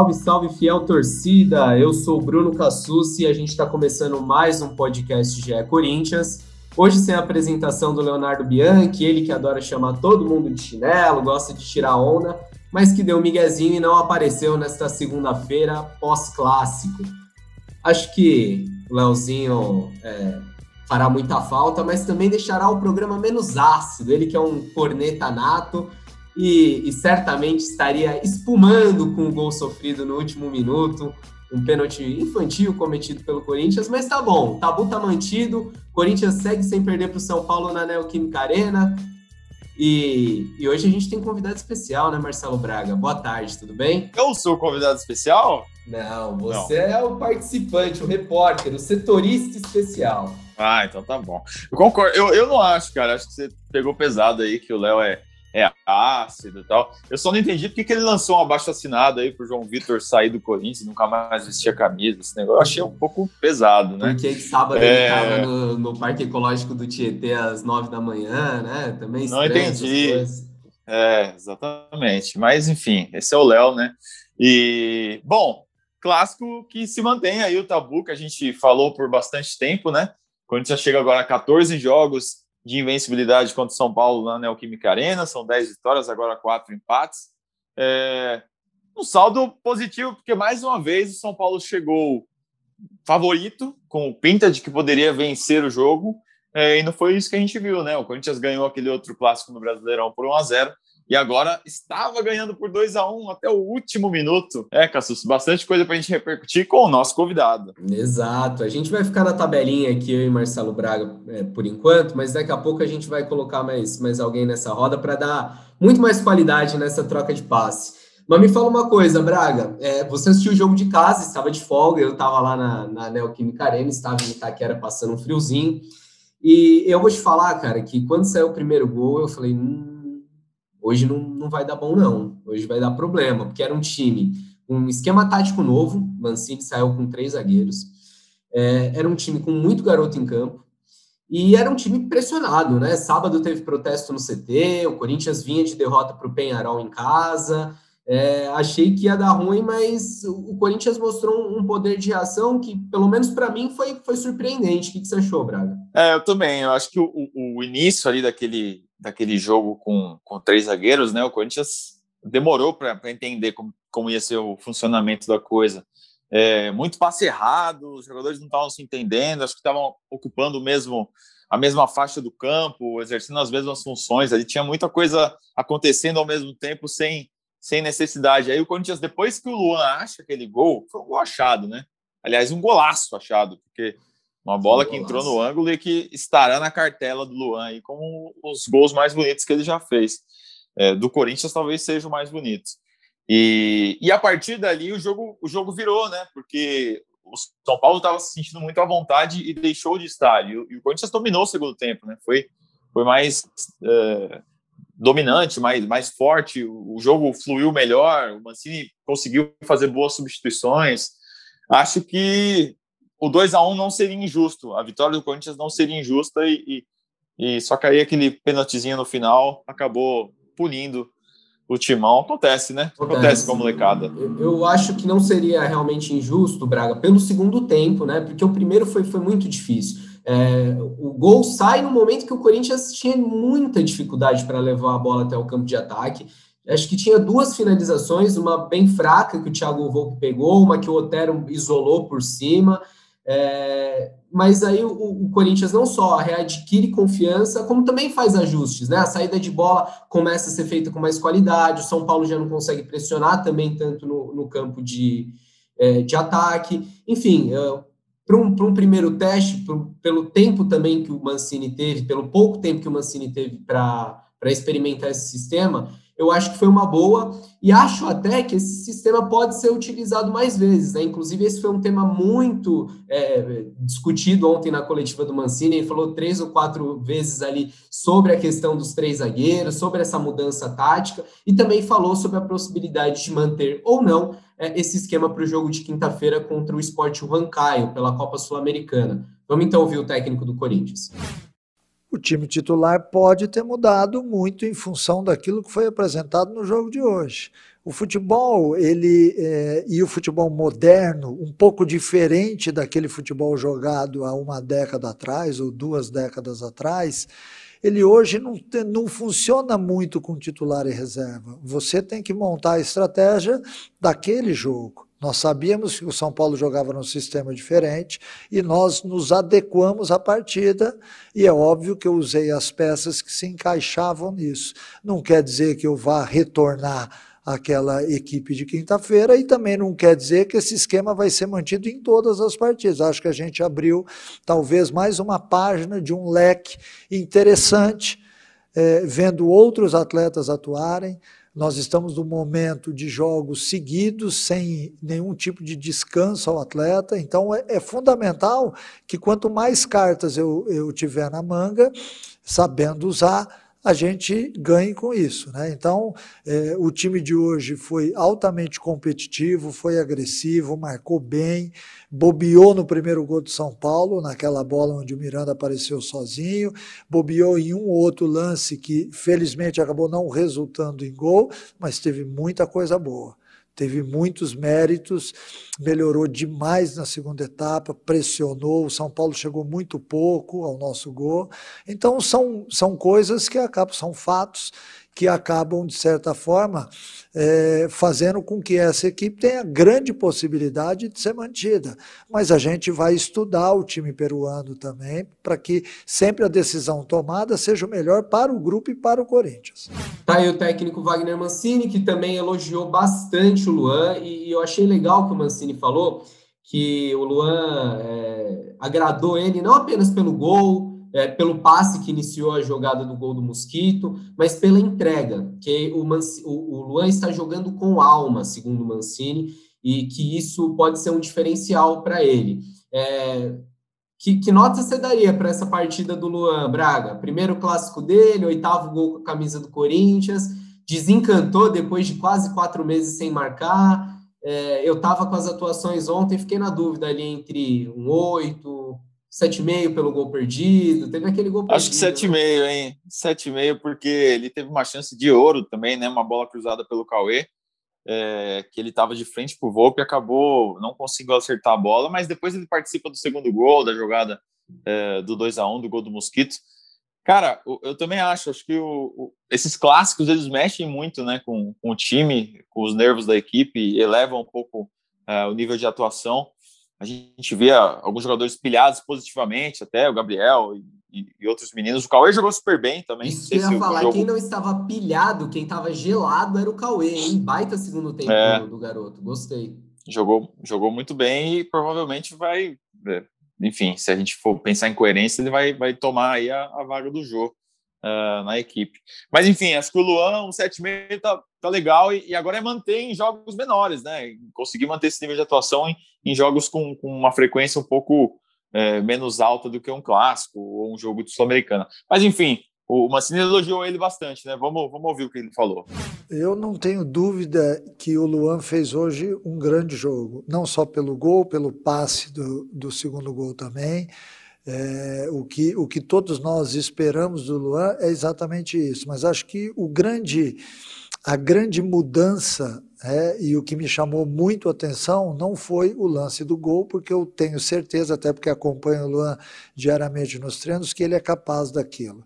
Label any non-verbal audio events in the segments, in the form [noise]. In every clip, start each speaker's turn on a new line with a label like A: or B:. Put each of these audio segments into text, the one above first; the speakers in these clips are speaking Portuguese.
A: Salve, salve, fiel torcida! Eu sou Bruno Cassucci e a gente está começando mais um podcast GE Corinthians. Hoje sem a apresentação do Leonardo Bianchi, ele que adora chamar todo mundo de chinelo, gosta de tirar onda, mas que deu um miguezinho e não apareceu nesta segunda-feira pós-clássico. Acho que o Leozinho é, fará muita falta, mas também deixará o programa menos ácido. Ele que é um corneta nato, e, e, certamente estaria espumando com o gol sofrido no último minuto, um pênalti infantil cometido pelo Corinthians, mas tá bom, o tabu tá mantido, Corinthians segue sem perder para o São Paulo na Neoquímica Arena, e, e, hoje a gente tem convidado especial, né, Marcelo Braga? Boa tarde, tudo bem?
B: Eu sou o convidado especial?
A: Não, você Não. é o participante, o repórter, o setorista especial.
B: Ah, então tá bom. Eu concordo. Eu, eu não acho, cara. Acho que você pegou pesado aí, que o Léo é é ácido e tal. Eu só não entendi porque que ele lançou um abaixo assinado aí pro João Vitor sair do Corinthians, nunca mais vestir a camisa. Esse negócio eu achei um pouco pesado, né?
A: Porque sábado é... ele tava no, no, Parque Ecológico do Tietê às nove da manhã, né? Também
B: Não entendi. É, exatamente. Mas enfim, esse é o Léo, né? E, bom, clássico que se mantém aí o tabu que a gente falou por bastante tempo, né? Quando já chega agora a 14 jogos de invencibilidade contra o São Paulo na Neoquímica Arena, são 10 vitórias, agora 4 empates. É, um saldo positivo, porque mais uma vez o São Paulo chegou favorito, com pinta de que poderia vencer o jogo, é, e não foi isso que a gente viu, né? O Corinthians ganhou aquele outro clássico no Brasileirão por 1 a 0 e agora estava ganhando por 2 a 1 até o último minuto. É, Cassus, bastante coisa para a gente repercutir com o nosso convidado.
A: Exato. A gente vai ficar na tabelinha aqui, eu e Marcelo Braga, é, por enquanto, mas daqui a pouco a gente vai colocar mais, mais alguém nessa roda para dar muito mais qualidade nessa troca de passe. Mas me fala uma coisa, Braga, é, você assistiu o jogo de casa, estava de folga, eu estava lá na, na Neoquímica Arena, estava em Itaquera passando um friozinho, e eu vou te falar, cara, que quando saiu o primeiro gol, eu falei, hum, Hoje não, não vai dar bom, não. Hoje vai dar problema, porque era um time com um esquema tático novo. Mancini saiu com três zagueiros. É, era um time com muito garoto em campo. E era um time pressionado, né? Sábado teve protesto no CT, o Corinthians vinha de derrota para o Penharol em casa. É, achei que ia dar ruim, mas o Corinthians mostrou um poder de reação que, pelo menos para mim, foi, foi surpreendente. O que, que, você achou, Braga?
B: É, eu também. Eu acho que o, o início ali daquele, daquele jogo com, com três zagueiros, né? O Corinthians demorou para entender como, como ia ser o funcionamento da coisa. É, muito passe errado, os jogadores não estavam se entendendo, acho que estavam ocupando mesmo a mesma faixa do campo, exercendo as mesmas funções. Ali tinha muita coisa acontecendo ao mesmo tempo sem sem necessidade. Aí o Corinthians, depois que o Luan acha aquele gol, foi um gol achado, né? Aliás, um golaço achado, porque uma bola que entrou no ângulo e que estará na cartela do Luan aí como os gols mais bonitos que ele já fez. É, do Corinthians talvez seja o mais bonito. E, e a partir dali o jogo, o jogo virou, né? Porque o São Paulo estava se sentindo muito à vontade e deixou de estar. E, e o Corinthians dominou o segundo tempo, né? Foi, foi mais é, dominante, mais, mais forte, o, jogo fluiu melhor, o Mancini conseguiu fazer boas substituições. Acho que o 2 a 1 não seria injusto, a vitória do Corinthians não seria injusta e, e, e só aí aquele penaltizinho no final acabou punindo o timão. Acontece, né? Acontece, Acontece com a molecada.
A: Eu, eu, acho que não seria realmente injusto, Braga, pelo segundo tempo, né? Porque o primeiro foi, foi muito difícil. É, o gol sai no momento que o Corinthians tinha muita dificuldade para levar a bola até o campo de ataque. Acho que tinha duas finalizações, uma bem fraca que o Thiago Volpe pegou, uma que o Otero isolou por cima. É, mas aí o, o, Corinthians não só readquire confiança, como também faz ajustes, né? A saída de bola começa a ser feita com mais qualidade, o São Paulo já não consegue pressionar também tanto no, no campo de, é, de ataque. Enfim, é, para um, um primeiro teste, pro, pelo tempo também que o Mancini teve, pelo pouco tempo que o Mancini teve para experimentar esse sistema, eu acho que foi uma boa e acho até que esse sistema pode ser utilizado mais vezes. Né? Inclusive, esse foi um tema muito é, discutido ontem na coletiva do Mancini. Ele falou três ou quatro vezes ali sobre a questão dos três zagueiros, sobre essa mudança tática e também falou sobre a possibilidade de manter ou não é, esse esquema para o jogo de quinta-feira contra o Sport Huancaio pela Copa Sul-Americana. Vamos então ouvir o técnico do Corinthians.
C: O time titular pode ter mudado muito em função daquilo que foi apresentado no jogo de hoje. O futebol, ele é, e o futebol moderno, um pouco diferente daquele futebol jogado há uma década atrás ou duas décadas atrás, ele hoje não, não funciona muito com titular e reserva. Você tem que montar a estratégia daquele jogo. Nós sabíamos que o São Paulo jogava num sistema diferente e nós nos adequamos à partida, e é óbvio que eu usei as peças que se encaixavam nisso. Não quer dizer que eu vá retornar aquela equipe de quinta-feira e também não quer dizer que esse esquema vai ser mantido em todas as partidas. Acho que a gente abriu talvez mais uma página de um leque interessante, é, vendo outros atletas atuarem. Nós estamos num momento de jogos seguidos, sem nenhum tipo de descanso ao atleta, então é, é fundamental que quanto mais cartas eu, eu tiver na manga, sabendo usar, a gente ganhe com isso. Né? Então, é, o time de hoje foi altamente competitivo, foi agressivo, marcou bem, bobeou no primeiro gol do São Paulo, naquela bola onde o Miranda apareceu sozinho, bobeou em um outro lance que felizmente acabou não resultando em gol, mas teve muita coisa boa teve muitos méritos, melhorou demais na segunda etapa, pressionou, o São Paulo chegou muito pouco ao nosso gol. Então são, são coisas que acabam, são fatos que acabam, de certa forma, é, fazendo com que essa equipe tenha grande possibilidade de ser mantida. Mas a gente vai estudar o time peruano também, para que sempre a decisão tomada seja o melhor para o grupo e para o Corinthians.
A: Tá aí o técnico Wagner Mancini, que também elogiou bastante o Luan, e eu achei legal que o Mancini falou que o Luan é, agradou ele não apenas pelo gol, é, pelo passe que iniciou a jogada do gol do Mosquito, mas pela entrega, que o, o, Luan está jogando com alma, segundo o Mancini, e que isso pode ser um diferencial para ele. É, que, que, nota você daria para essa partida do Luan Braga? Primeiro clássico dele, oitavo gol com a camisa do Corinthians, desencantou depois de quase quatro meses sem marcar. É, eu estava com as atuações ontem, fiquei na dúvida ali entre um oito, 7,5 pelo gol perdido, teve aquele gol
B: perdido. Acho que 7,5, né? hein? 7,5 porque ele teve uma chance de ouro também, né? Uma bola cruzada pelo Cauê, é, que ele estava de frente pro Volpe e acabou, não conseguiu acertar a bola, mas depois ele participa do segundo gol, da jogada é, do 2 a 1 do gol do Mosquito. Cara, eu também acho, acho que o, o, esses clássicos eles mexem muito, né, com, com, o time, com os nervos da equipe, elevam um pouco é, o nível de atuação a gente via alguns jogadores pilhados positivamente, até o Gabriel e, e outros meninos. O Cauê jogou super bem também.
A: Isso que eu ia falar, jogo... quem não estava pilhado, quem estava gelado era o Cauê, hein? Baita segundo tempo é, do, garoto, gostei.
B: Jogou, jogou muito bem e provavelmente vai, é, enfim, se a gente for pensar em coerência, ele vai, vai tomar aí a, a vaga do jogo uh, na equipe. Mas enfim, acho que o Luan, um 7,5 tá, tá legal e, e, agora é manter em jogos menores, né? Conseguir manter esse nível de atuação em, em jogos com, com, uma frequência um pouco é, menos alta do que um clássico ou um jogo de Sul-Americana. Mas enfim, o Mancini elogiou ele bastante, né? Vamos, vamos ouvir o que ele falou.
C: Eu não tenho dúvida que o Luan fez hoje um grande jogo, não só pelo gol, pelo passe do, do segundo gol também. É, o, que, o que todos nós esperamos do Luan é exatamente isso. Mas acho que o grande, a grande mudança é, e o que me chamou muito a atenção não foi o lance do gol, porque eu tenho certeza, até porque acompanho o Luan diariamente nos treinos, que ele é capaz daquilo.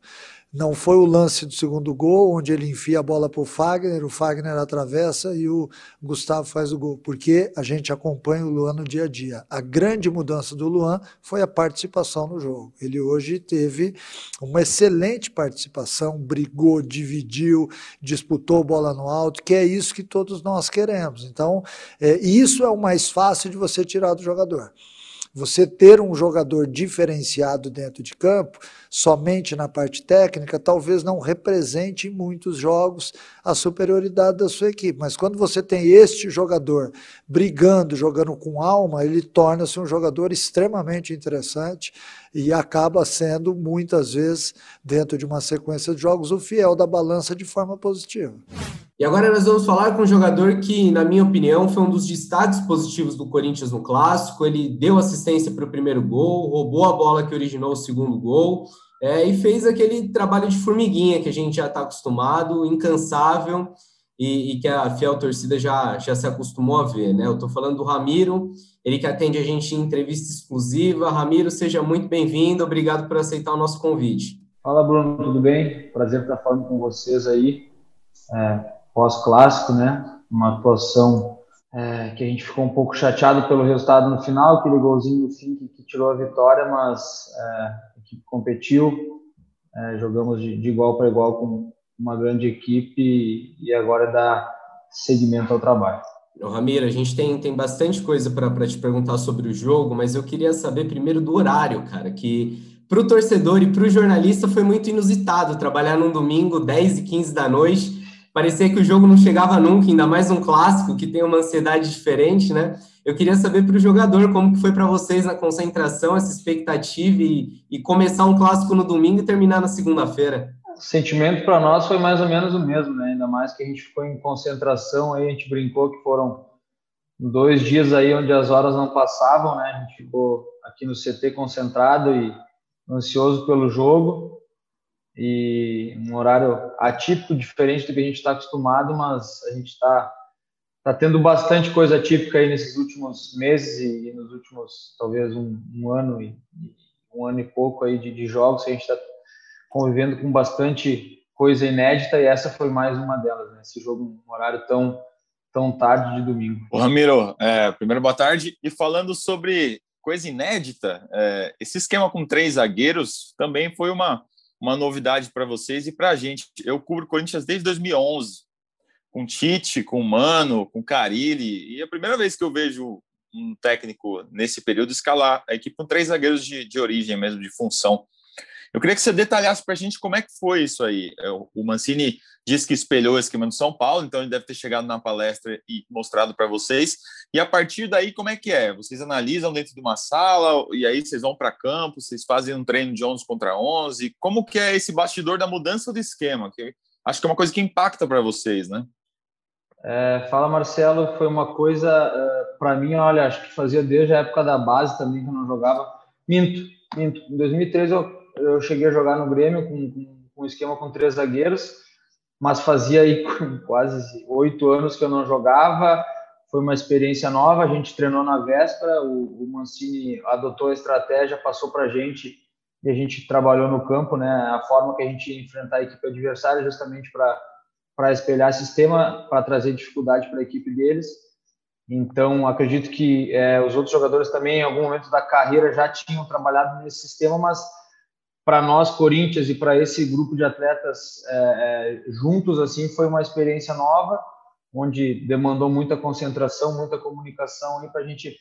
C: Não foi o lance do segundo gol, onde ele enfia a bola para o Fagner, o Fagner atravessa e o Gustavo faz o gol, porque a gente acompanha o Luan no dia a dia. A grande mudança do Luan foi a participação no jogo. Ele hoje teve uma excelente participação, brigou, dividiu, disputou bola no alto, que é isso que todos nós queremos. Então, é, isso é o mais fácil de você tirar do jogador. Você ter um jogador diferenciado dentro de campo, somente na parte técnica, talvez não represente em muitos jogos a superioridade da sua equipe. Mas quando você tem este jogador brigando, jogando com alma, ele torna-se um jogador extremamente interessante e acaba sendo, muitas vezes, dentro de uma sequência de jogos, o fiel da balança de forma positiva.
A: E agora nós vamos falar com um jogador que, na minha opinião, foi um dos destaques positivos do Corinthians no clássico. Ele deu assistência para o primeiro gol, roubou a bola que originou o segundo gol. É, e fez aquele trabalho de formiguinha que a gente já está acostumado, incansável, e, e, que a fiel torcida já, já se acostumou a ver, né? Eu estou falando do Ramiro, ele que atende a gente em entrevista exclusiva. Ramiro, seja muito bem-vindo, obrigado por aceitar o nosso convite.
D: Fala, Bruno, tudo bem? Prazer estar falando com vocês aí, é, pós-clássico, né? Uma atuação é, que a gente ficou um pouco chateado pelo resultado no final, aquele golzinho no fim que, que tirou a vitória, mas é, equipe competiu, é, jogamos de, de igual para igual com uma grande equipe e agora dá seguimento ao trabalho.
A: Ramiro, a gente tem, tem bastante coisa para te perguntar sobre o jogo, mas eu queria saber primeiro do horário, cara, que para o torcedor e para o jornalista foi muito inusitado trabalhar num domingo, 10 e 15 da noite. Parecia que o jogo não chegava nunca, ainda mais um clássico que tem uma ansiedade diferente, né? Eu queria saber para o jogador como que foi para vocês na concentração, essa expectativa e, e começar um clássico no domingo e terminar na segunda-feira.
D: O sentimento para nós foi mais ou menos o mesmo, né? Ainda mais que a gente ficou em concentração, aí a gente brincou que foram dois dias aí onde as horas não passavam, né? A gente ficou aqui no CT concentrado e ansioso pelo jogo e um horário atípico, diferente do que a gente está acostumado, mas a gente está tá tendo bastante coisa atípica aí nesses últimos meses e, nos últimos talvez um, um ano e um ano e pouco aí de, de jogos a gente está convivendo com bastante coisa inédita e essa foi mais uma delas, né? Esse jogo um horário tão tão tarde de domingo.
B: O Ramiro, é, primeiro boa tarde e falando sobre coisa inédita, é, esse esquema com três zagueiros também foi uma uma novidade para vocês e para a gente. Eu cubro Corinthians desde 2011, com Tite, com Mano, com Carilli, e a primeira vez que eu vejo um técnico nesse período escalar a equipe com três zagueiros de, de origem mesmo, de função. Eu queria que você detalhasse para a gente como é que foi isso aí. É, o Mancini disse que espelhou o esquema do São Paulo, então ele deve ter chegado na palestra e mostrado para vocês. E a partir daí, como é que é? Vocês analisam dentro de uma sala e aí vocês vão para campo, vocês fazem um treino de 11 contra 11. Como que é esse bastidor da mudança do esquema? Que acho que é uma coisa que impacta para vocês, né?
D: É, fala, Marcelo, foi uma coisa, uh, é, para mim, olha, acho que fazia desde a época da base também, que eu não jogava. Minto, minto. Em 2013 eu eu cheguei a jogar no Grêmio com, com, com um esquema com três zagueiros, mas fazia aí [laughs] quase oito anos que eu não jogava. Foi uma experiência nova. A gente treinou na véspera. O, o Mancini adotou a estratégia, passou para a gente e a gente trabalhou no campo, né? A forma que a gente ia enfrentar a equipe adversária, justamente para para espelhar sistema, para trazer dificuldade para a equipe deles. Então, acredito que é, os outros jogadores também, em algum momento da carreira, já tinham trabalhado nesse sistema, mas para nós Corinthians e para esse grupo de atletas é, é, juntos assim foi uma experiência nova onde demandou muita concentração muita comunicação para a gente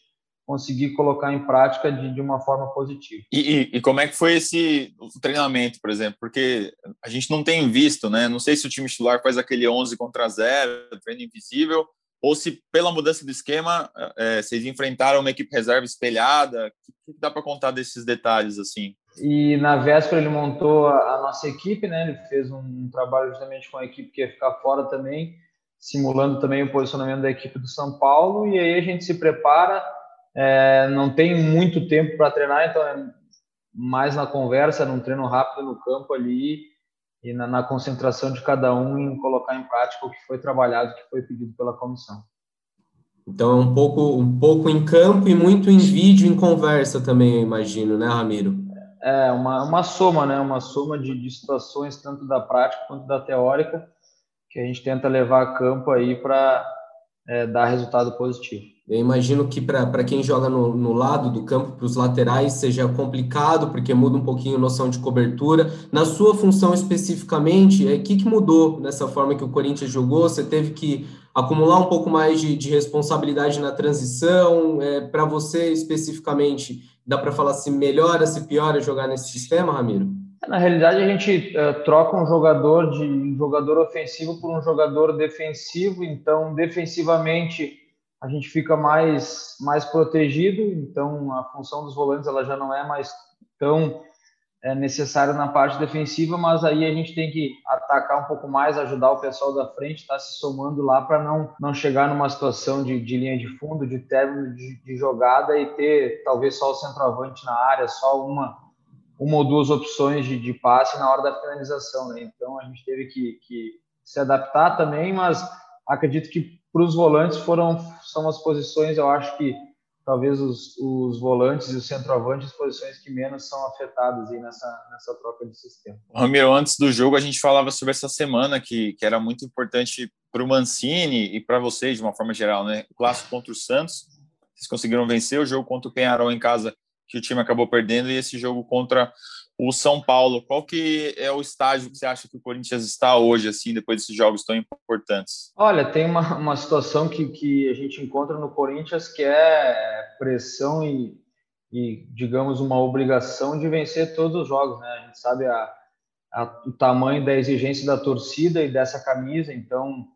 D: conseguir colocar em prática de, de uma forma positiva
B: e, e, e, como é que foi esse treinamento por exemplo porque a gente não tem visto né não sei se o time titular faz aquele 11 contra 0 treino invisível ou se pela mudança do esquema é, vocês enfrentaram uma equipe reserva espelhada o que dá para contar desses detalhes assim
D: e na véspera ele montou a, a, nossa equipe, né? Ele fez um, trabalho justamente com a equipe que ia ficar fora também, simulando também o posicionamento da equipe do São Paulo. E aí a gente se prepara. É, não tem muito tempo para treinar, então é mais na conversa, num treino rápido no campo ali e na, na concentração de cada um em colocar em prática o que foi trabalhado, que foi pedido pela comissão.
A: Então é um pouco, um pouco em campo e muito em vídeo, em conversa também, eu imagino, né, Ramiro?
D: É uma, uma soma, né? Uma soma de, de situações, tanto da prática quanto da teórica, que a gente tenta levar a campo aí para é, dar resultado positivo.
A: Eu imagino que para quem joga no, no, lado do campo, para os laterais, seja complicado, porque muda um pouquinho a noção de cobertura. Na sua função especificamente, o é, que, que mudou nessa forma que o Corinthians jogou? Você teve que acumular um pouco mais de, de responsabilidade na transição? É, para você especificamente, dá para falar se melhora, se piora jogar nesse sistema, Ramiro?
D: Na realidade, a gente uh, troca um jogador de um jogador ofensivo por um jogador defensivo. Então, defensivamente, a gente fica mais mais protegido. Então, a função dos volantes ela já não é mais tão é, necessária na parte defensiva, mas aí a gente tem que atacar um pouco mais, ajudar o pessoal da frente, estar tá se somando lá para não, não chegar numa situação de, de linha de fundo, de término de, de, jogada e ter talvez só o centroavante na área, só uma uma ou duas opções de, de passe na hora da finalização, né? Então a gente teve que, que se adaptar também, mas acredito que para os volantes foram são as posições, eu acho que talvez os, os volantes e os centroavantes, posições que menos são afetadas aí nessa, nessa troca de sistema.
B: Ramiro, antes do jogo a gente falava sobre essa semana que, que era muito importante para o Mancini e para vocês de uma forma geral, né? O clássico contra o Santos, vocês conseguiram vencer o jogo contra o Penharol em casa, que o time acabou perdendo, e esse jogo contra o São Paulo. Qual que é o estágio que você acha que o Corinthians está hoje, assim, depois desses jogos tão importantes?
D: Olha, tem uma, uma situação que, que a gente encontra no Corinthians que é pressão e, e digamos, uma obrigação de vencer todos os jogos, né? A gente sabe a, a, o tamanho da exigência da torcida e dessa camisa, então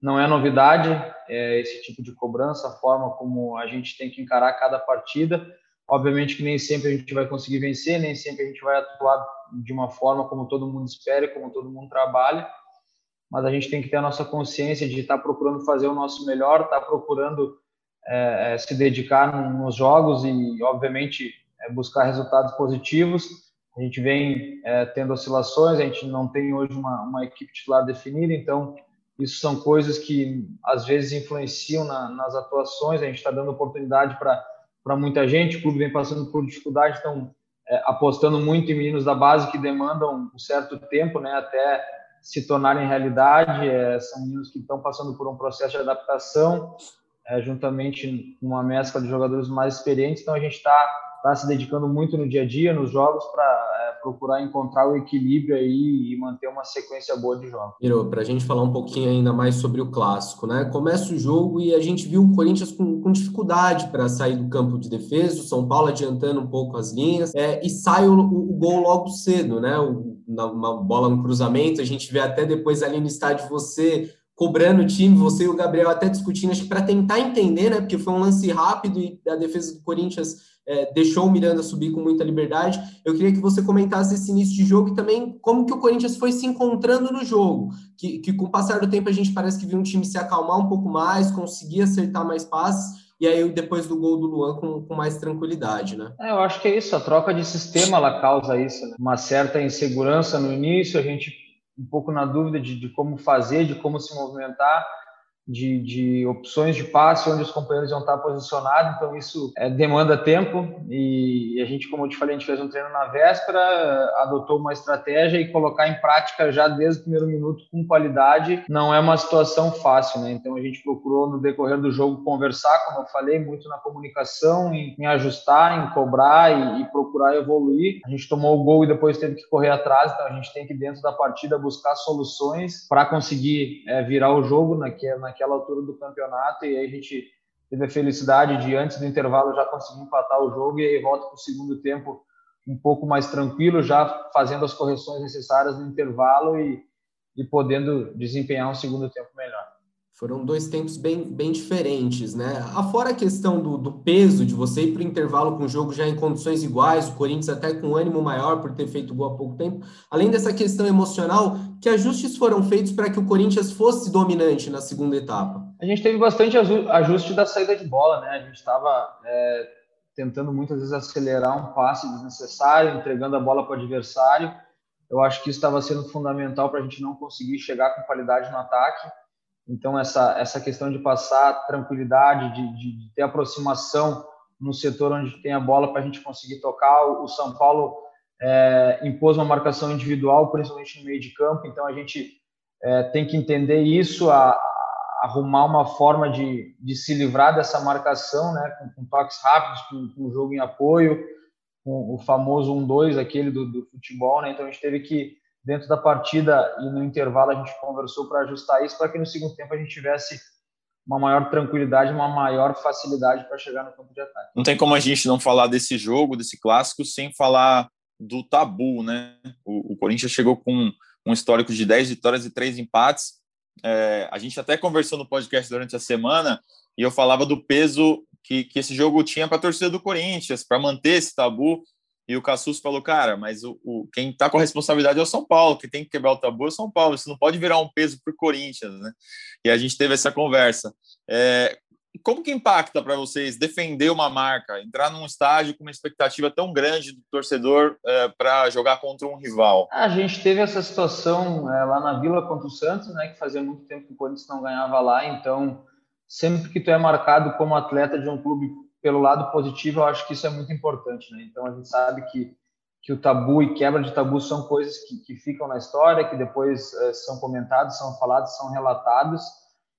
D: não é novidade é, esse tipo de cobrança, a forma como a gente tem que encarar cada partida Obviamente que nem sempre a gente vai conseguir vencer, nem sempre a gente vai atuar de uma forma como todo mundo espera, como todo mundo trabalha, mas a gente tem que ter a nossa consciência de estar procurando fazer o nosso melhor, estar procurando é, é, se dedicar nos jogos e, obviamente, é, buscar resultados positivos. A gente vem é, tendo oscilações, a gente não tem hoje uma, uma, equipe titular definida, então isso são coisas que às vezes influenciam na, nas atuações. A gente está dando oportunidade para para muita gente. O clube vem passando por dificuldade, estão é, apostando muito em meninos da base que demandam um certo tempo, né, até se tornarem realidade. É, são meninos que estão passando por um processo de adaptação, é, juntamente com uma mescla de jogadores mais experientes. Então a gente está tá se dedicando muito no dia a dia, nos jogos, para procurar encontrar o equilíbrio aí e manter uma sequência boa de jogos.
A: Miro, para a gente falar um pouquinho ainda mais sobre o clássico, né? Começa o jogo e a gente viu o Corinthians com, com dificuldade para sair do campo de defesa, o São Paulo adiantando um pouco as linhas, é, e sai o, o, gol logo cedo, né? O, na, uma bola no cruzamento, a gente vê até depois ali no estádio você cobrando o time, você e o Gabriel até discutindo, acho que para tentar entender, né? Porque foi um lance rápido e a defesa do Corinthians é, deixou o Miranda subir com muita liberdade. Eu queria que você comentasse esse início de jogo e também como que o Corinthians foi se encontrando no jogo, que, que com o passar do tempo a gente parece que viu um time se acalmar um pouco mais, conseguir acertar mais passes, e aí depois do gol do Luan com, com mais tranquilidade, né?
D: É, eu acho que é isso, a troca de sistema ela causa isso, né? uma certa insegurança no início, a gente um pouco na dúvida de, de como fazer, de como se movimentar, de, de, opções de passe onde os companheiros vão estar posicionados, então isso é, demanda tempo e a gente, como eu te falei, a gente fez um treino na véspera, adotou uma estratégia e colocar em prática já desde o primeiro minuto com qualidade não é uma situação fácil, né? Então a gente procurou no decorrer do jogo conversar, como eu falei, muito na comunicação, em, em ajustar, em cobrar e, e, procurar evoluir. A gente tomou o gol e depois teve que correr atrás, então a gente tem que dentro da partida buscar soluções para conseguir é, virar o jogo naquela, naquela altura do campeonato e aí a gente teve a felicidade de antes do intervalo já conseguir empatar o jogo e aí volta para o segundo tempo um pouco mais tranquilo, já fazendo as correções necessárias no intervalo e, e podendo desempenhar um segundo tempo melhor.
A: Foram dois tempos bem, bem diferentes, né? Afora a questão do, do peso de você ir para o intervalo com o jogo já em condições iguais, o Corinthians até com ânimo maior por ter feito gol há pouco tempo, além dessa questão emocional, que ajustes foram feitos para que o Corinthians fosse dominante na segunda etapa?
D: A gente teve bastante ajuste da saída de bola, né? A gente estava é, tentando muitas vezes acelerar um passe desnecessário, entregando a bola para o adversário. Eu acho que isso estava sendo fundamental para a gente não conseguir chegar com qualidade no ataque então, essa, essa questão de passar tranquilidade, de, de, de ter aproximação no setor onde tem a bola para a gente conseguir tocar. O São Paulo é, impôs uma marcação individual, principalmente no meio de campo, então a gente é, tem que entender isso, a, a arrumar uma forma de, de se livrar dessa marcação, né, com, com toques rápidos, com, com jogo em apoio, com o famoso 1-2, aquele do, do futebol, né, então a gente teve que dentro da partida e no intervalo a gente conversou para ajustar isso para que no segundo tempo a gente tivesse uma maior tranquilidade, uma maior facilidade para chegar no campo de ataque.
B: Não tem como a gente não falar desse jogo, desse clássico, sem falar do tabu, né? O, o Corinthians chegou com um histórico de 10 vitórias e 3 empates. É, a gente até conversou no podcast durante a semana e eu falava do peso que, que esse jogo tinha para a torcida do Corinthians, para manter esse tabu. E o Cassus falou, cara, mas o, o quem está com a responsabilidade é o São Paulo, quem tem que quebrar o tabu é o São Paulo, isso não pode virar um peso para o Corinthians, né? E a gente teve essa conversa. É, como que impacta para vocês defender uma marca, entrar num estádio com uma expectativa tão grande do torcedor é, para jogar contra um rival?
D: A gente teve essa situação é, lá na Vila contra o Santos, né, que fazia muito tempo que o Corinthians não ganhava lá, então sempre que tu é marcado como atleta de um clube pelo lado positivo, eu acho que isso é muito importante, né? Então a gente sabe que que o tabu e quebra de tabu são coisas que, que ficam na história, que depois é, são comentadas, são faladas, são relatadas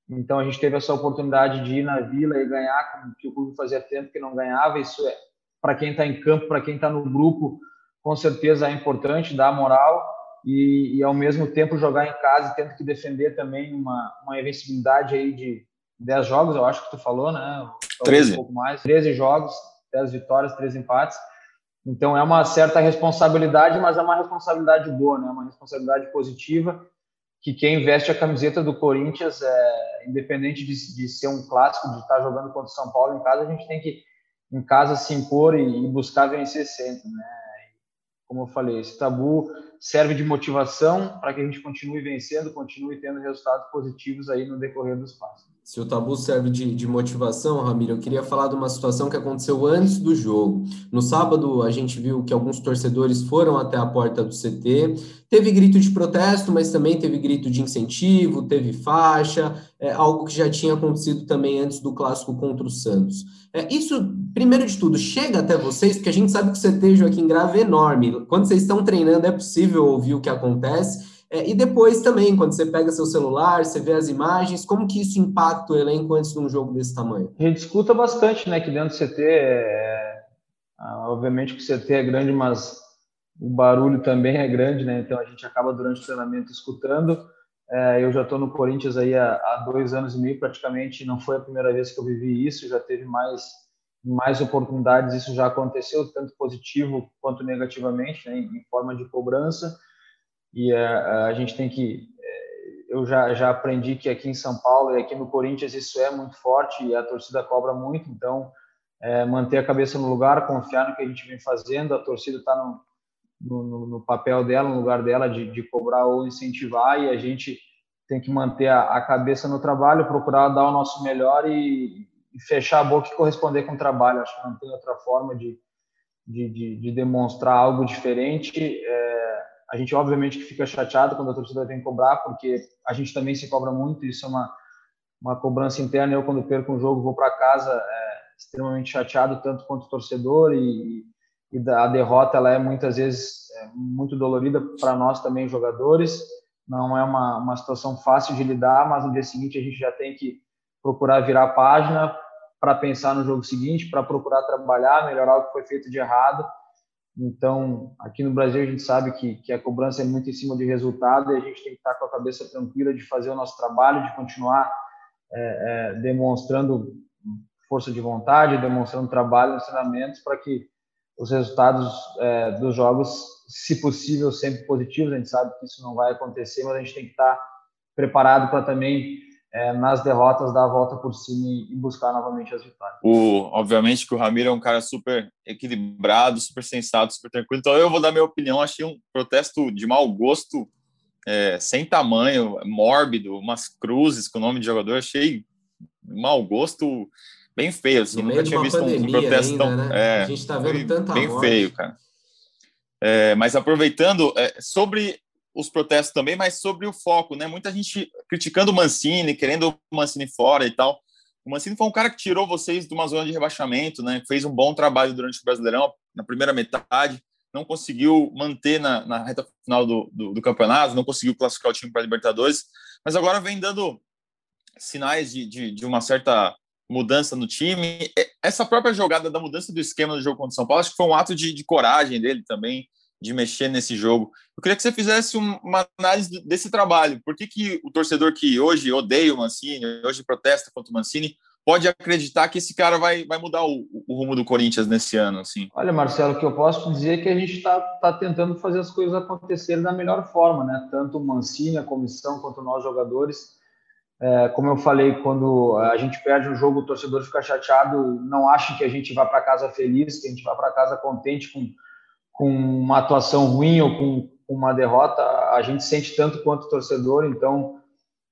D: então a gente teve essa oportunidade de ir na Vila e ganhar, que o clube fazia tempo que não ganhava. Isso é para quem está em campo, para quem está no grupo, com certeza é importante dar moral e, e, ao mesmo tempo jogar em casa tendo que defender também uma, uma invencibilidade aí de 10 jogos, eu acho que tu falou, né?
B: 13.
D: Um pouco mais, 13 jogos, 10 vitórias, 3 empates. Então é uma certa responsabilidade, mas é uma responsabilidade boa, né? Uma responsabilidade positiva que quem veste a camiseta do Corinthians, é, independente de, de, ser um clássico, de estar jogando contra o São Paulo em casa, a gente tem que, em casa, se impor e, e buscar vencer sempre. Né? Como eu falei, esse tabu serve de motivação para que a gente continue vencendo, continue tendo resultados positivos aí no decorrer dos passos.
A: Se o tabu serve de, de, motivação, Ramiro, eu queria falar de uma situação que aconteceu antes do jogo. No sábado, a gente viu que alguns torcedores foram até a porta do CT. Teve grito de protesto, mas também teve grito de incentivo, teve faixa, é, algo que já tinha acontecido também antes do clássico contra o Santos. É, isso, primeiro de tudo, chega até vocês, porque a gente sabe que o CT Joaquim Grave é enorme. Quando vocês estão treinando, é possível ouvir o que acontece. É, e depois também, quando você pega seu celular, você vê as imagens, como que isso impacta o elenco antes de um jogo desse tamanho?
D: A gente escuta bastante, né, que dentro do CT, é... ah, obviamente que o CT é grande, mas o barulho também é grande, né, então a gente acaba durante o treinamento escutando. É, eu já estou no Corinthians aí há, há, dois anos e meio, praticamente, não foi a primeira vez que eu vivi isso, já teve mais mais oportunidades, isso já aconteceu, tanto positivo quanto negativamente, né, em forma de cobrança. E a, é, a gente tem que é, eu já, já aprendi que aqui em São Paulo e aqui no Corinthians isso é muito forte e a torcida cobra muito, então é, manter a cabeça no lugar, confiar no que a gente vem fazendo, a torcida está no, no, no, papel dela, no lugar dela de, de, cobrar ou incentivar e a gente tem que manter a, a, cabeça no trabalho, procurar dar o nosso melhor e, fechar a boca e corresponder com o trabalho. Acho que não tem outra forma de, de, de, de demonstrar algo diferente. É, a gente, obviamente, que fica chateado quando a torcida vem cobrar, porque a gente também se cobra muito, isso é uma, uma cobrança interna. Eu, quando perco um jogo, vou para casa é, extremamente chateado, tanto quanto torcedor, e, e a derrota ela é muitas vezes é, muito dolorida para nós também, jogadores. Não é uma, uma situação fácil de lidar, mas no dia seguinte a gente já tem que procurar virar a página para pensar no jogo seguinte, para procurar trabalhar, melhorar o que foi feito de errado então, aqui no Brasil, a gente sabe que, que a cobrança é muito em cima de resultado e a gente tem que estar com a cabeça tranquila de fazer o nosso trabalho, de continuar é, é, demonstrando força de vontade, demonstrando trabalho nos treinamentos para que os resultados é, dos jogos, se possível, sempre positivos. A gente sabe que isso não vai acontecer, mas a gente tem que estar preparado para também é, nas derrotas dar a volta por cima e, buscar novamente as vitórias.
B: O, obviamente que o Ramiro é um cara super equilibrado, super sensato, super tranquilo. Então eu vou dar minha opinião. Achei um protesto de mau gosto, é, sem tamanho, mórbido, umas cruzes com o nome de jogador. Achei mau gosto bem feio. Assim,
A: nunca tinha visto um protesto ainda, tão. Né? É, a gente está vendo tanta
B: Bem morte. feio, cara. É, mas aproveitando, é, sobre os protestos também, mas sobre o foco, né? Muita gente criticando o Mancini, querendo o Mancini fora e tal. O Mancini foi um cara que tirou vocês de uma zona de rebaixamento, né? Fez um bom trabalho durante o Brasileirão, na primeira metade, não conseguiu manter na, na reta final do, do, do, campeonato, não conseguiu classificar o time para a Libertadores, mas agora vem dando sinais de, de, de, uma certa mudança no time. Essa própria jogada da mudança do esquema do jogo contra o São Paulo, acho que foi um ato de, de coragem dele também, de mexer nesse jogo. Eu queria que você fizesse uma análise desse trabalho. Por que, que o torcedor que hoje odeia o Mancini, hoje protesta contra o Mancini, pode acreditar que esse cara vai, vai mudar o, o rumo do Corinthians nesse ano? Assim?
D: Olha, Marcelo, o que eu posso dizer é que a gente está tá tentando fazer as coisas acontecerem da melhor forma, né? Tanto o Mancini, a comissão, quanto nós jogadores. É, como eu falei, quando a gente perde um jogo, o torcedor fica chateado, não acha que a gente vai para casa feliz, que a gente vai para casa contente com com uma atuação ruim ou com uma derrota, a gente sente tanto quanto torcedor, então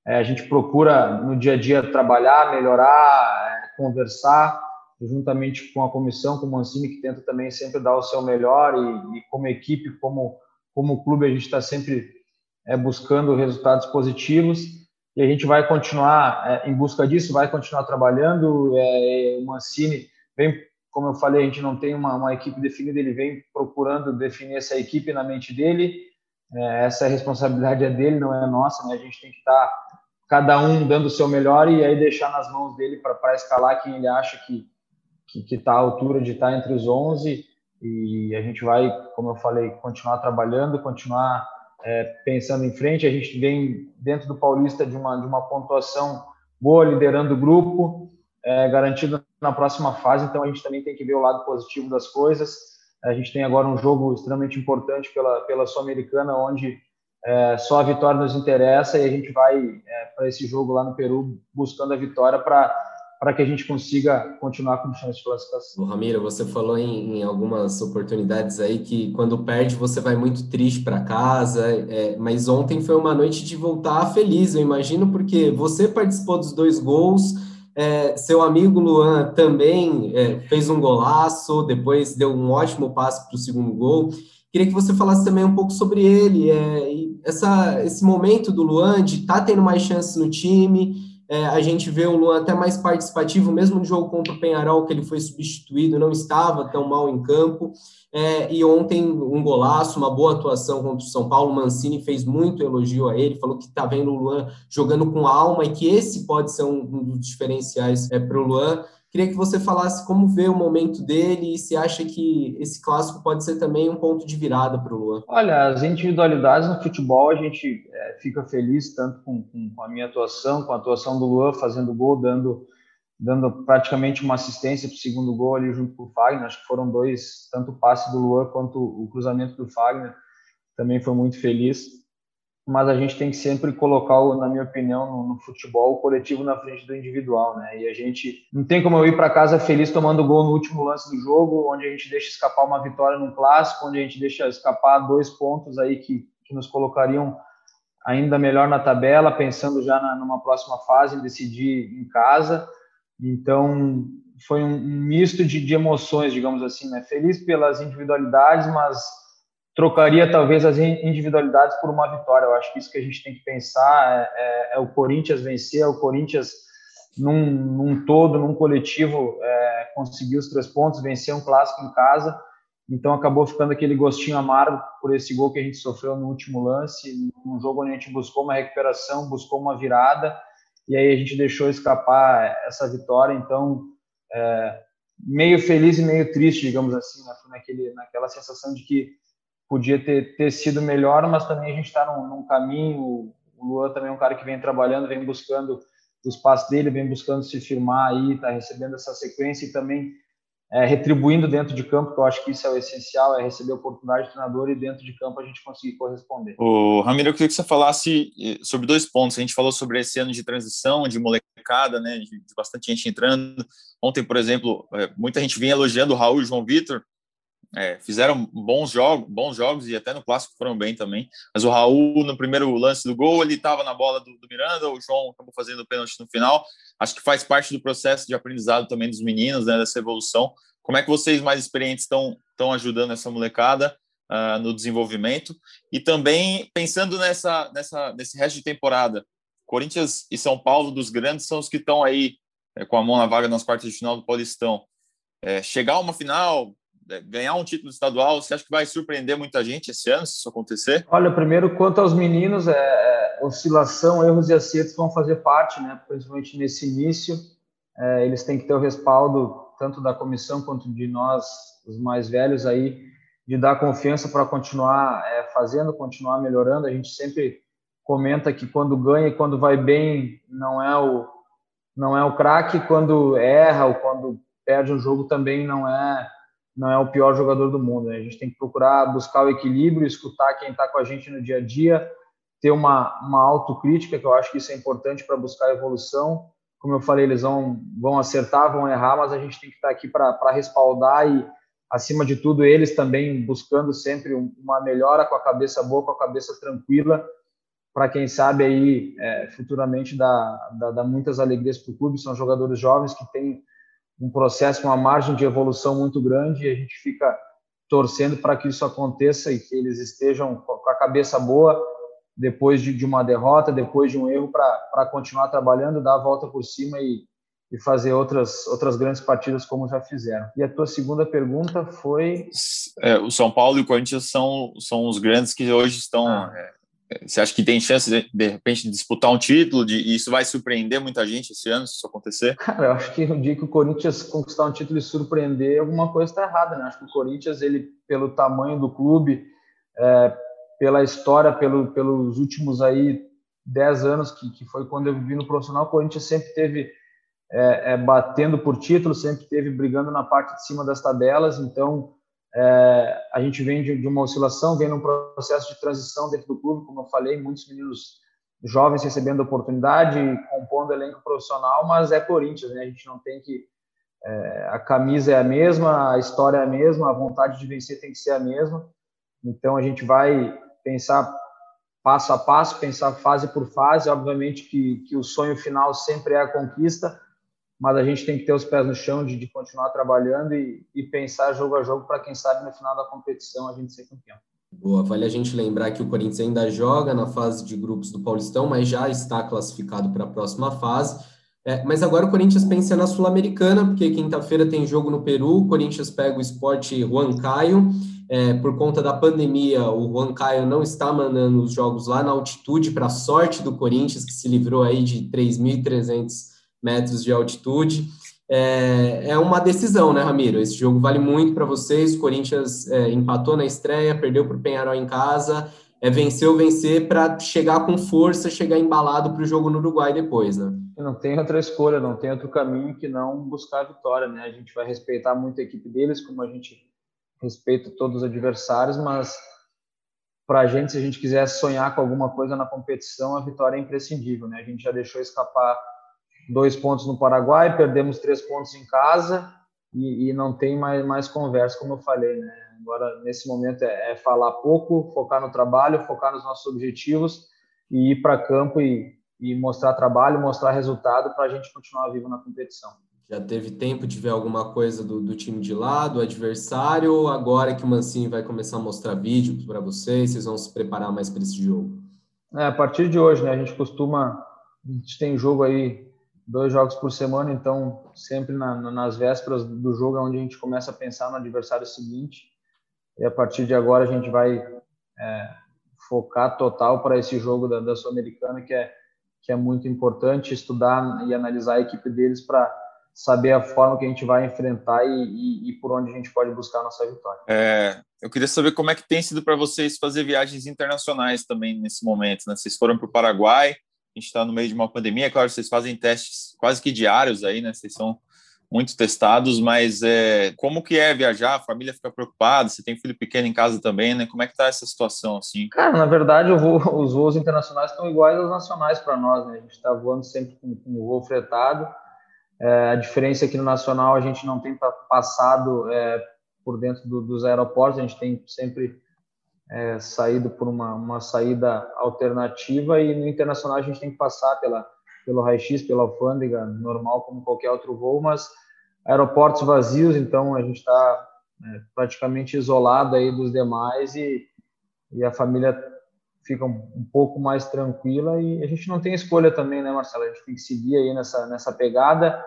D: é, a gente procura no dia a dia trabalhar, melhorar, é, conversar, juntamente com a comissão, com o Mancini, que tenta também sempre dar o seu melhor, e, e como equipe, como, como clube, a gente está sempre é, buscando resultados positivos, e a gente vai continuar é, em busca disso, vai continuar trabalhando. É, o Mancini vem, como eu falei, a gente não tem uma, uma equipe definida, ele vem procurando definir essa equipe na mente dele, é, essa responsabilidade é dele, não é nossa, né? a gente tem que estar tá, cada um dando o seu melhor e aí deixar nas mãos dele para escalar quem ele acha que que está à altura de estar tá entre os 11 e a gente vai, como eu falei, continuar trabalhando, continuar é, pensando em frente. A gente vem dentro do Paulista de uma, de uma pontuação boa, liderando o grupo, é, garantido na próxima fase, então a gente também tem que ver o lado positivo das coisas. A gente tem agora um jogo extremamente importante pela, pela Sul-Americana, onde é, só a vitória nos interessa e a gente vai é, para esse jogo lá no Peru buscando a vitória para para que a gente consiga continuar com chance de classificação.
A: Ramiro, você falou em, em, algumas oportunidades aí que quando perde você vai muito triste para casa, é, mas ontem foi uma noite de voltar feliz, eu imagino, porque você participou dos dois gols, é, seu amigo Luan também é, fez um golaço, depois deu um ótimo passo para o segundo gol. Queria que você falasse também um pouco sobre ele, é, essa, esse momento do Luan de estar tá tendo mais chances no time, é, a gente vê o Luan até mais participativo, mesmo no jogo contra o Penharol, que ele foi substituído, não estava tão mal em campo. É, e ontem, um golaço, uma boa atuação contra o São Paulo. O Mancini fez muito elogio a ele, falou que está vendo o Luan jogando com alma e que esse pode ser um, um dos diferenciais é, para o Luan. Queria que você falasse como vê o momento dele e se acha que esse clássico pode ser também um ponto de virada para o Luan.
D: Olha, as individualidades no futebol a gente é, fica feliz tanto com, com, a minha atuação, com a atuação do Luan fazendo gol, dando, dando praticamente uma assistência para o segundo gol ali junto com o Fagner. Acho que foram dois, tanto o passe do Luan quanto o cruzamento do Fagner. Também foi muito feliz mas a gente tem que sempre colocar, na minha opinião, no, no, futebol, o coletivo na frente do individual, né? E a gente não tem como eu ir para casa feliz tomando gol no último lance do jogo, onde a gente deixa escapar uma vitória num clássico, onde a gente deixa escapar dois pontos aí que, que nos colocariam ainda melhor na tabela, pensando já na, numa próxima fase, em decidir em casa. Então, foi um, misto de, de emoções, digamos assim, né? Feliz pelas individualidades, mas trocaria talvez as individualidades por uma vitória. Eu acho que isso que a gente tem que pensar é, é, é o Corinthians vencer, é o Corinthians num, num todo, num coletivo, é, conseguir os três pontos, vencer um clássico em casa. Então acabou ficando aquele gostinho amargo por esse gol que a gente sofreu no último lance, num jogo onde a gente buscou uma recuperação, buscou uma virada, e aí a gente deixou escapar essa vitória. Então, é, meio feliz e meio triste, digamos assim, né? naquele, naquela sensação de que podia ter, ter sido melhor, mas também a gente está num, num, caminho. O Luan também é um cara que vem trabalhando, vem buscando o espaço dele, vem buscando se firmar aí, está recebendo essa sequência e também é, retribuindo dentro de campo, que eu acho que isso é o essencial, é receber a oportunidade de treinador e dentro de campo a gente conseguir corresponder.
B: O Ramiro, eu queria que você falasse eh, sobre dois pontos. A gente falou sobre esse ano de transição, de molecada, né, de, de bastante gente entrando. Ontem, por exemplo, eh, muita gente vinha elogiando o Raul e o João Vitor, é, fizeram bons jogos, bons jogos e até no clássico foram bem também. Mas o Raul, no primeiro lance do gol, ele estava na bola do, do, Miranda, o João acabou fazendo o pênalti no final. Acho que faz parte do processo de aprendizado também dos meninos, né, dessa evolução. Como é que vocês mais experientes estão ajudando essa molecada uh, no desenvolvimento? E também pensando nessa, nessa nesse resto de temporada, Corinthians e São Paulo dos grandes são os que estão aí é, com a mão na vaga nas quartas de final do Paulistão. É, chegar a uma final, ganhar um título estadual, você acha que vai surpreender muita gente esse ano, se isso acontecer?
D: Olha, primeiro, quanto aos meninos, é, é, oscilação, erros e acertos vão fazer parte, né? principalmente nesse início. É, eles têm que ter o respaldo tanto da comissão quanto de nós, os mais velhos aí, de dar confiança para continuar é, fazendo, continuar melhorando. A gente sempre comenta que quando ganha e quando vai bem não é o não é o craque, quando erra ou quando perde um jogo também não é não é o pior jogador do mundo. Né? A gente tem que procurar buscar o equilíbrio, escutar quem está com a gente no dia a dia, ter uma, uma autocrítica, que eu acho que isso é importante para buscar evolução. Como eu falei, eles vão, vão acertar, vão errar, mas a gente tem que estar tá aqui para respaldar e, acima de tudo, eles também buscando sempre uma melhora com a cabeça boa, com a cabeça tranquila, para quem sabe aí é, futuramente dar, dar, dar muitas alegrias para o clube. São jogadores jovens que têm um processo, uma margem de evolução muito grande e a gente fica torcendo para que isso aconteça e que eles estejam com a cabeça boa depois de, de uma derrota, depois de um erro, para continuar trabalhando, dar a volta por cima e, e fazer outras, outras grandes partidas como já fizeram. E a tua segunda pergunta foi...
B: É, o São Paulo e o Corinthians são, são os grandes que hoje estão ah. é, você acha que tem chance de, de repente de disputar um título de, e isso vai surpreender muita gente esse ano se isso acontecer?
D: Cara, eu acho que no dia que o Corinthians conquistar um título e surpreender, alguma coisa está errada, né? Acho que o Corinthians, ele pelo tamanho do clube, é, pela história, pelo, pelos últimos aí 10 anos que, que foi quando eu vivi no profissional, o Corinthians sempre teve é, é, batendo por título, sempre teve brigando na parte de cima das tabelas, então é, a gente vem de, de, uma oscilação, vem num processo de transição dentro do clube, como eu falei, muitos meninos jovens recebendo oportunidade, compondo elenco profissional, mas é Corinthians, né? A gente não tem que é, a camisa é a mesma, a história é a mesma, a vontade de vencer tem que ser a mesma. Então a gente vai pensar passo a passo, pensar fase por fase. Obviamente que, que o sonho final sempre é a conquista, mas a gente tem que ter os pés no chão de, de continuar trabalhando e, e, pensar jogo a jogo para quem sabe no final da competição a gente ser campeão.
A: Boa, vale a gente lembrar que o Corinthians ainda joga na fase de grupos do Paulistão, mas já está classificado para a próxima fase. É, mas agora o Corinthians pensa na Sul-Americana, porque quinta-feira tem jogo no Peru, o Corinthians pega o esporte Juan Caio. É, por conta da pandemia, o Juan Caio não está mandando os jogos lá na altitude, para sorte do Corinthians, que se livrou aí de 3.300 metros de altitude. É, é uma decisão, né, Ramiro? Esse jogo vale muito para vocês. O Corinthians é, empatou na estreia, perdeu para o Penharol em casa. É vencer ou vencer para chegar com força, chegar embalado para o jogo no Uruguai depois, né?
D: Não tem outra escolha, não tem outro caminho que não buscar a vitória, né? A gente vai respeitar muito a equipe deles, como a gente respeita todos os adversários, mas para a gente, se a gente quiser sonhar com alguma coisa na competição, a vitória é imprescindível, né? A gente já deixou escapar dois pontos no Paraguai, perdemos três pontos em casa e, e, não tem mais, mais conversa, como eu falei, né? Agora, nesse momento, é, é falar pouco, focar no trabalho, focar nos nossos objetivos e ir para campo e, e mostrar trabalho, mostrar resultado para a gente continuar vivo na competição.
A: Já teve tempo de ver alguma coisa do, do time de lá, do adversário, ou agora que o Mancini vai começar a mostrar vídeo para vocês, vocês vão se preparar mais para esse jogo?
D: É, a partir de hoje, né? A gente costuma, a gente tem jogo aí dois jogos por semana, então sempre na, nas vésperas do jogo é onde a gente começa a pensar no adversário seguinte. E a partir de agora a gente vai é, focar total para esse jogo da, da Sul-Americana, que é, que é muito importante estudar e analisar a equipe deles para saber a forma que a gente vai enfrentar e, e, e, por onde a gente pode buscar a nossa vitória.
B: É, eu queria saber como é que tem sido para vocês fazer viagens internacionais também nesse momento. Né? Vocês foram para o Paraguai, a gente está no meio de uma pandemia, é claro, vocês fazem testes quase que diários aí, né? Vocês são muito testados, mas é, como que é viajar? A família fica preocupada? Você tem filho pequeno em casa também, né? Como é que tá essa situação assim?
D: Cara, na verdade, voo, os voos internacionais estão iguais aos nacionais para nós, né? A gente está voando sempre com, com o voo fretado. É, a diferença é que no nacional a gente não tem passado é, por dentro do, dos aeroportos, a gente tem sempre é, saído por uma, uma saída alternativa e no internacional a gente tem que passar pela, pelo raio-x, pela alfândega, normal como qualquer outro voo, mas aeroportos vazios, então a gente está é, praticamente isolado aí dos demais e, e a família fica um, um, pouco mais tranquila e a gente não tem escolha também, né, Marcelo? A gente tem que seguir aí nessa, nessa pegada,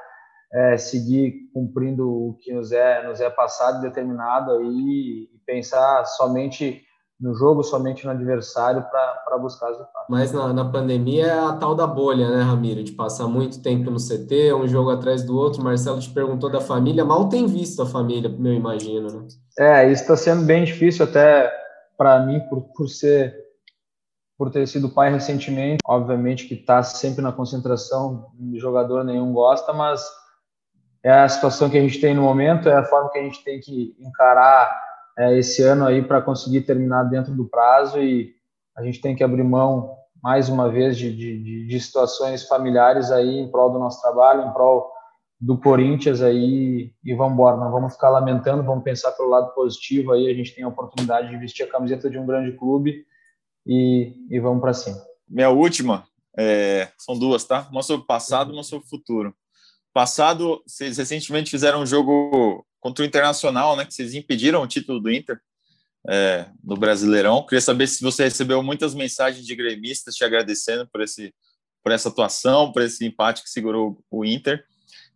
D: é, seguir cumprindo o que nos é, nos é passado, determinado aí e pensar somente no jogo, somente no adversário para buscar vitórias.
A: Mas na, na, pandemia é a tal da bolha, né, Ramiro? De passar muito tempo no CT, um jogo atrás do outro. Marcelo te perguntou da família, mal tem visto a família, eu imagino, né?
D: É, isso está sendo bem difícil até para mim, por, por ser por ter sido pai recentemente, obviamente que está sempre na concentração, jogador nenhum gosta, mas é a situação que a gente tem no momento, é a forma que a gente tem que encarar é, esse ano aí para conseguir terminar dentro do prazo e a gente tem que abrir mão mais uma vez de, de, de situações familiares aí em prol do nosso trabalho, em prol do Corinthians aí e vamos embora, não vamos ficar lamentando, vamos pensar pelo lado positivo aí, a gente tem a oportunidade de vestir a camiseta de um grande clube e, e vamos para cima.
B: Minha última, é, são duas, tá? Uma sobre o passado, uma sobre o futuro. Passado, vocês recentemente fizeram um jogo contra o Internacional, né? Que vocês impediram o título do Inter é, no Brasileirão. Queria saber se você recebeu muitas mensagens de gremistas te agradecendo por, esse, por essa atuação, por esse empate que segurou o Inter.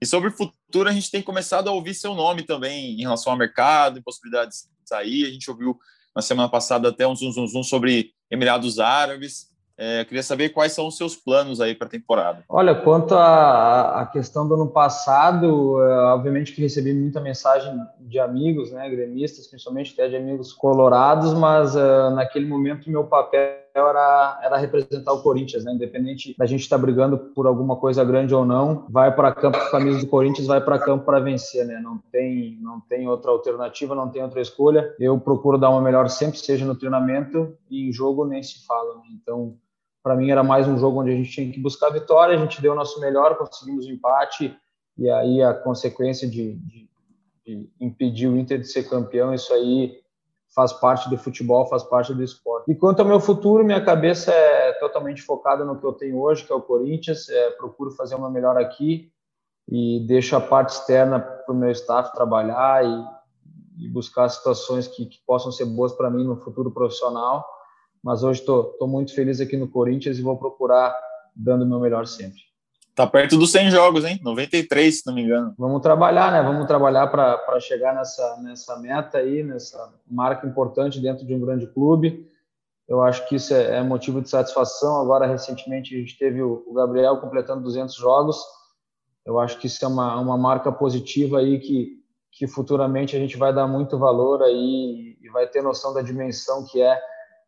B: E sobre o futuro, a gente tem começado a ouvir seu nome também em relação ao mercado, possibilidades de sair. A gente ouviu na semana passada até um zoom, zoom, zoom sobre Emirados Árabes. É, queria saber quais são os seus planos aí para a temporada.
D: Olha, quanto à questão do ano passado, é, obviamente que recebi muita mensagem de amigos, né, gremistas, principalmente até de amigos colorados, mas uh, naquele momento meu papel era, era representar o Corinthians, né, independente da gente estar tá brigando por alguma coisa grande ou não, vai para campo com a camisa do Corinthians, vai para campo para vencer, né, não tem, não tem outra alternativa, não tem outra escolha. Eu procuro dar uma melhor sempre, seja no treinamento e em jogo nem se fala, né? então para mim era mais um jogo onde a gente tinha que buscar a vitória, a gente deu o nosso melhor, conseguimos o empate, e aí a consequência de, de, de, impedir o Inter de ser campeão, isso aí faz parte do futebol, faz parte do esporte. E quanto ao meu futuro, minha cabeça é totalmente focada no que eu tenho hoje, que é o Corinthians, é, procuro fazer uma melhor aqui e deixo a parte externa para o meu staff trabalhar e, e buscar situações que, que possam ser boas para mim no futuro profissional mas hoje estou muito feliz aqui no Corinthians e vou procurar dando o meu melhor sempre.
B: Tá perto dos 100 jogos, hein? 93, se não me engano.
D: Vamos trabalhar, né? Vamos trabalhar para chegar nessa, nessa meta aí, nessa marca importante dentro de um grande clube. Eu acho que isso é, é motivo de satisfação. Agora, recentemente, a gente teve o, o Gabriel completando 200 jogos. Eu acho que isso é uma, uma marca positiva aí que, que futuramente a gente vai dar muito valor aí e vai ter noção da dimensão que é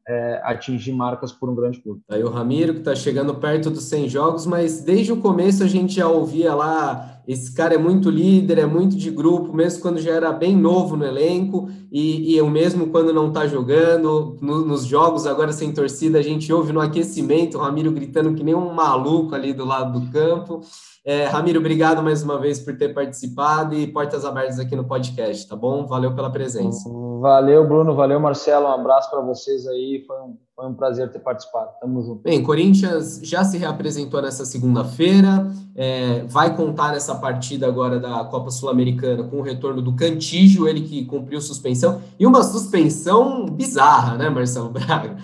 D: é, atingir marcas por um grande clube.
A: Aí o Ramiro, que está chegando perto dos 100 jogos, mas desde o começo a gente já ouvia lá, esse cara é muito líder, é muito de grupo, mesmo quando já era bem novo no elenco, e, e eu mesmo quando não está jogando, no, nos jogos agora sem torcida, a gente ouve no aquecimento o Ramiro gritando que nem um maluco ali do lado do campo. É, Ramiro, obrigado mais uma vez por ter participado e portas abertas aqui no podcast, tá bom? Valeu pela presença.
D: Valeu, Bruno. Valeu, Marcelo. Um abraço para vocês aí. Foi um, foi um prazer ter participado. Tamo junto.
A: Bem, Corinthians já se reapresentou nessa segunda-feira. É, vai contar nessa partida agora da Copa Sul-Americana com o retorno do Cantígio, ele que cumpriu suspensão. E uma suspensão bizarra, né, Marcelo Braga?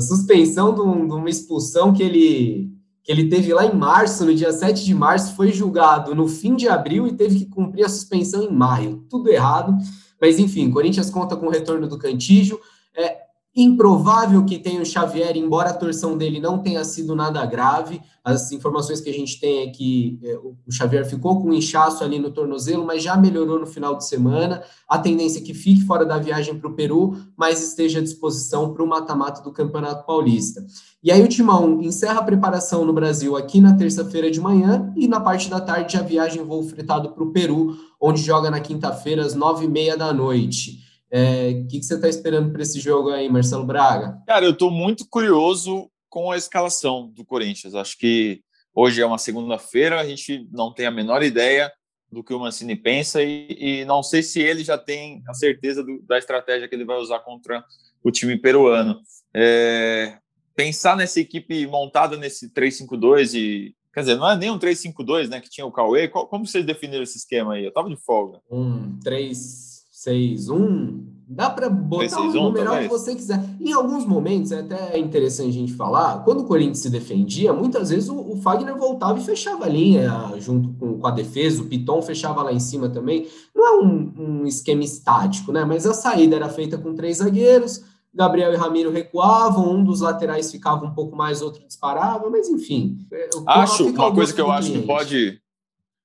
A: Suspensão de, um, de uma expulsão que ele que ele teve lá em março, no dia 7 de março, foi julgado no fim de abril e teve que cumprir a suspensão em maio. Tudo errado. Mas, enfim, Corinthians conta com o retorno do Cantígio. É, Improvável que tenha o Xavier, embora a torção dele não tenha sido nada grave. As informações que a gente tem é que é, o Xavier ficou com um inchaço ali no tornozelo, mas já melhorou no final de semana. A tendência é que fique fora da viagem para o Peru, mas esteja à disposição para o mata-mata do Campeonato Paulista. E aí o Timão encerra a preparação no Brasil aqui na terça-feira de manhã e na parte da tarde a viagem voo fretado para o Peru, onde joga na quinta-feira às nove e meia da noite. O é, que, que você está esperando para esse jogo aí, Marcelo Braga?
B: Cara, eu estou muito curioso com a escalação do Corinthians. Acho que hoje é uma segunda-feira, a gente não tem a menor ideia do que o Mancini pensa e, e não sei se ele já tem a certeza do, da estratégia que ele vai usar contra o time peruano. É, pensar nessa equipe montada nesse 3-5-2 e Quer dizer, não é nem um 3-5-2, né? Que tinha o Cauê. como vocês definiram esse esquema aí? Eu tava de folga.
A: Um 3 6-1, dá para botar o numeral que você quiser. Em alguns momentos, é até interessante a gente falar, quando o Corinthians se defendia, muitas vezes o, o Fagner voltava e fechava a linha junto com, com, a defesa, o Piton fechava lá em cima também. Não é um, um esquema estático, né? Mas a saída era feita com três zagueiros, Gabriel e Ramiro recuavam, um dos laterais ficava um pouco mais, outro disparava, mas enfim.
B: É, acho uma coisa que eu acho que pode.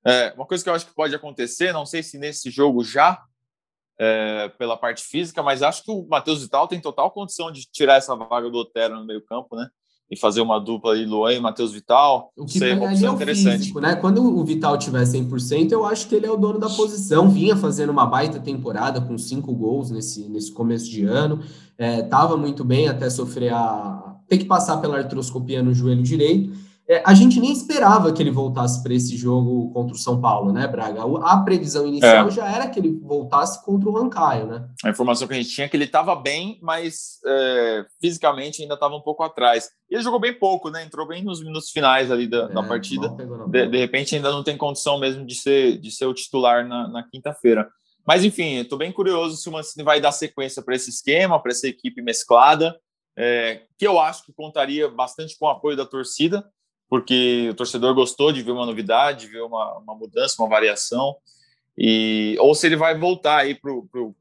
B: É, uma coisa que eu acho que pode acontecer, não sei se nesse jogo já, é, pela parte física, mas acho que o Matheus Vital tem total condição de tirar essa vaga do Otero no meio campo, né? E fazer uma dupla aí, Luan e Matheus Vital.
A: O que ser, é interessante. Físico, né? Quando o Vital tiver 100%, eu acho que ele é o dono da posição. Vinha fazendo uma baita temporada com cinco gols nesse, nesse começo de ano. Estava é, muito bem até sofrer a... ter que passar pela artroscopia no joelho direito. É, a gente nem esperava que ele voltasse para esse jogo contra o São Paulo, né, Braga? A previsão inicial é. já era que ele voltasse contra o Rancaio, né?
B: A informação que a gente tinha é que ele estava bem, mas é, fisicamente ainda estava um pouco atrás. E ele jogou bem pouco, né? Entrou bem nos minutos finais ali da, da é, partida. De, de, repente ainda não tem condição mesmo de ser, de ser o titular na, na quinta-feira. Mas enfim, estou bem curioso se o Mancini vai dar sequência para esse esquema, para essa equipe mesclada, é, que eu acho que contaria bastante com o apoio da torcida porque o torcedor gostou de ver uma novidade, de ver uma, uma mudança, uma variação, e ou se ele vai voltar aí para o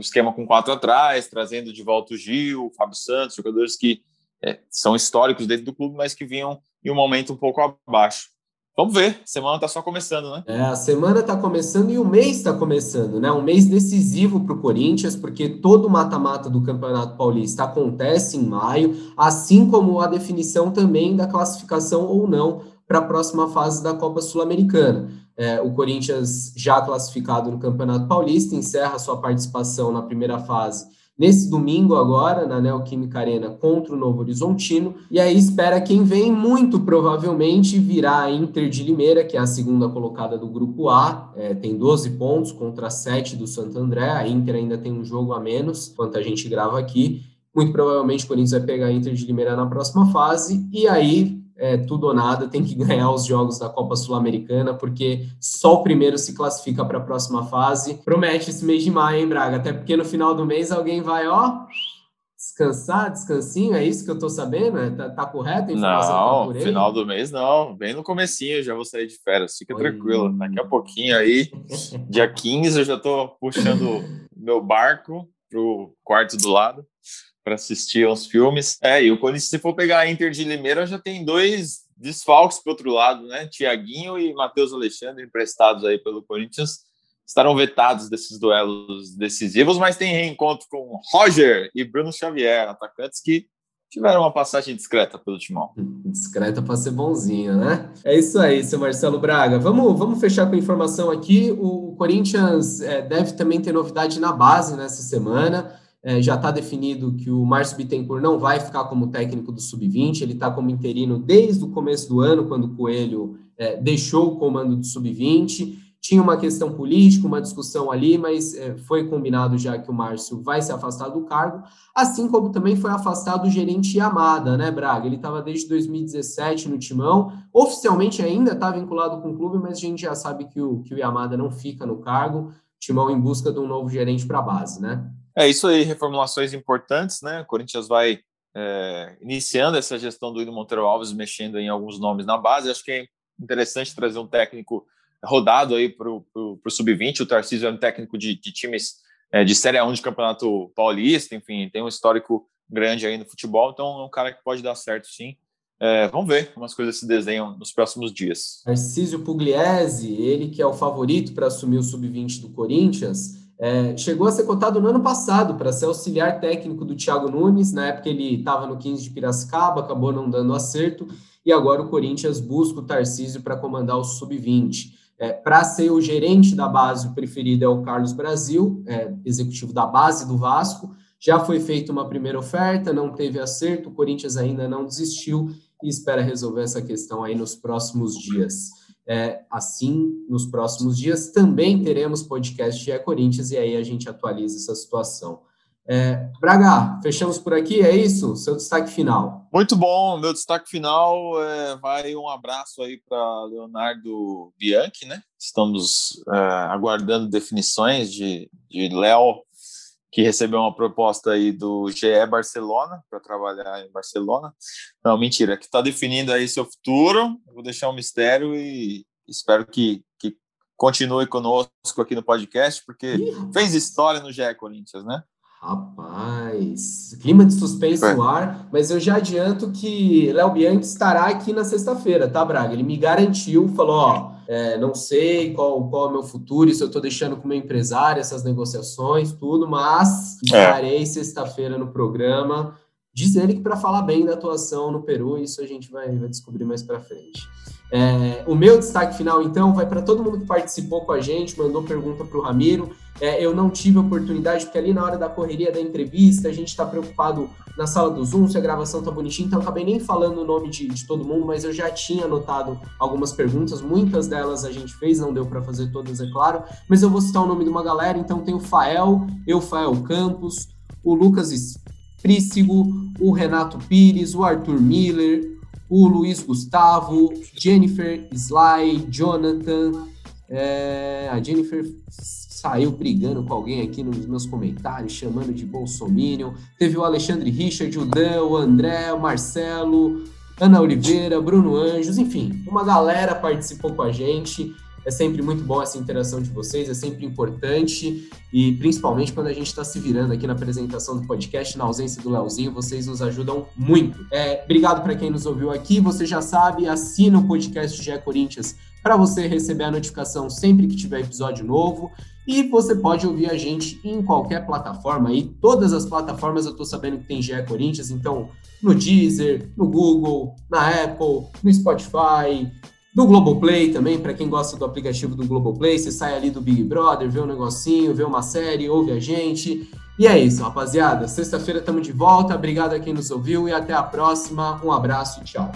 B: esquema com quatro atrás, trazendo de volta o Gil, o Fábio Santos, jogadores que é, são históricos dentro do clube, mas que vinham em um momento um pouco abaixo. Vamos ver, semana está só começando, né?
A: É, a semana está começando e o mês está começando, né? Um mês decisivo para o Corinthians, porque todo o mata-mata do Campeonato Paulista acontece em maio, assim como a definição também da classificação ou não para a próxima fase da Copa Sul-Americana. É, o Corinthians, já classificado no Campeonato Paulista, encerra sua participação na primeira fase nesse domingo agora, na Neoquímica Arena contra o Novo Horizontino, e aí espera quem vem, muito provavelmente virá a Inter de Limeira, que é a segunda colocada do Grupo A, é, tem 12 pontos contra 7 do Santo André, a Inter ainda tem um jogo a menos, enquanto a gente grava aqui, muito provavelmente o Corinthians vai pegar a Inter de Limeira na próxima fase, e aí é, tudo ou nada, tem que [laughs] ganhar os jogos da Copa Sul-Americana, porque só o primeiro se classifica para a próxima fase. Promete esse mês de maio, hein, Braga? Até porque no final do mês alguém vai, ó, descansar, descansinho, é isso que eu tô sabendo? É, tá, tá correto?
B: não, tá final do mês não, bem no comecinho eu já vou sair de férias, fica Oi. tranquilo. Daqui a pouquinho aí, [laughs] dia 15 eu já tô puxando meu barco pro quarto do lado para assistir aos filmes. É, e o Corinthians, se for pegar a Inter de Limeira, já tem dois desfalques para outro lado, né? Tiaguinho e Matheus Alexandre, emprestados aí pelo Corinthians, estarão vetados desses duelos decisivos, mas tem reencontro com Roger e Bruno Xavier, atacantes que tiveram uma passagem discreta pelo Timão.
A: Discreta para ser bonzinho, né? É isso aí, seu Marcelo Braga. Vamos, vamos fechar com a informação aqui. O Corinthians é, deve também ter novidade na base nessa semana. É, já está definido que o Márcio Bittencourt não vai ficar como técnico do Sub-20, ele está como interino desde o começo do ano, quando o Coelho é, deixou o comando do Sub-20. Tinha uma questão política, uma discussão ali, mas é, foi combinado já que o Márcio vai se afastar do cargo, assim como também foi afastado o gerente Yamada, né, Braga? Ele estava desde 2017 no Timão, oficialmente ainda está vinculado com o clube, mas a gente já sabe que o, que o Yamada não fica no cargo, Timão em busca de um novo gerente para a base, né?
B: É isso aí, reformulações importantes, né? O Corinthians vai é, iniciando essa gestão do Ido Monteiro Alves, mexendo em alguns nomes na base. Acho que é interessante trazer um técnico rodado aí para o Sub-20. O Tarcísio é um técnico de, de times é, de Série 1 de Campeonato Paulista, enfim, tem um histórico grande aí no futebol, então é um cara que pode dar certo sim. É, vamos ver como as coisas se desenham nos próximos dias.
A: Tarcísio Pugliese, ele que é o favorito para assumir o Sub-20 do Corinthians, é, chegou a ser cotado no ano passado para ser auxiliar técnico do Thiago Nunes. Na época ele estava no 15 de Piracicaba, acabou não dando acerto, e agora o Corinthians busca o Tarcísio para comandar o Sub-20. É, para ser o gerente da base, o preferido é o Carlos Brasil, é, executivo da base do Vasco. Já foi feita uma primeira oferta, não teve acerto, o Corinthians ainda não desistiu e espera resolver essa questão aí nos próximos dias. É, assim, nos próximos dias também teremos podcast de Corinthians e aí a gente atualiza essa situação. É, Braga, fechamos por aqui, é isso? Seu destaque final.
B: Muito bom, meu destaque final é, vai um abraço aí para Leonardo Bianchi, né? Estamos é, aguardando definições de, de Léo que recebeu uma proposta aí do GE Barcelona para trabalhar em Barcelona. Não, mentira, que está definindo aí seu futuro. vou deixar um mistério e espero que, que continue conosco aqui no podcast, porque Ih, fez história no GE Corinthians, né?
A: Rapaz, clima de suspense é. no ar, mas eu já adianto que Léo Bianchi estará aqui na sexta-feira, tá, Braga? Ele me garantiu, falou, ó, é, não sei qual, qual é o meu futuro, isso eu estou deixando com o meu empresário, essas negociações, tudo, mas é. estarei é. sexta-feira no programa. Diz ele que para falar bem da atuação no Peru, isso a gente vai, vai descobrir mais para frente. É, o meu destaque final, então, vai para todo mundo que participou com a gente, mandou pergunta para o Ramiro. É, eu não tive oportunidade, porque ali na hora da correria da entrevista, a gente está preocupado na sala do Zoom, se a gravação tá bonitinha, então acabei nem falando o nome de, de, todo mundo, mas eu já tinha anotado algumas perguntas, muitas delas a gente fez, não deu para fazer todas, é claro, mas eu vou citar o nome de uma galera, então tem o Fael, eu, Fael Campos, o Lucas Prícigo, o Renato Pires, o Arthur Miller, o Luiz Gustavo, Jennifer Sly, Jonathan, é, a Jennifer saiu brigando com alguém aqui nos meus comentários, chamando de bolsominion. Teve o Alexandre Richard, o Dan, o André, o Marcelo, Ana Oliveira, Bruno Anjos, enfim, uma galera participou com a gente. É sempre muito bom essa interação de vocês, é sempre importante e principalmente quando a gente está se virando aqui na apresentação do podcast, na ausência do Leozinho, vocês nos ajudam muito. É, obrigado para quem nos ouviu aqui. Você já sabe, assina o podcast GE Corinthians para você receber a notificação sempre que tiver episódio novo. E você pode ouvir a gente em qualquer plataforma aí. Todas as plataformas eu estou sabendo que tem GE Corinthians, então no Deezer, no Google, na Apple, no Spotify, do Globoplay também, para quem gosta do aplicativo do Globoplay, você sai ali do Big Brother, vê um negocinho, vê uma série, ouve a gente. E é isso, rapaziada. Sexta-feira estamos de volta. Obrigado a quem nos ouviu e até a próxima. Um abraço e tchau.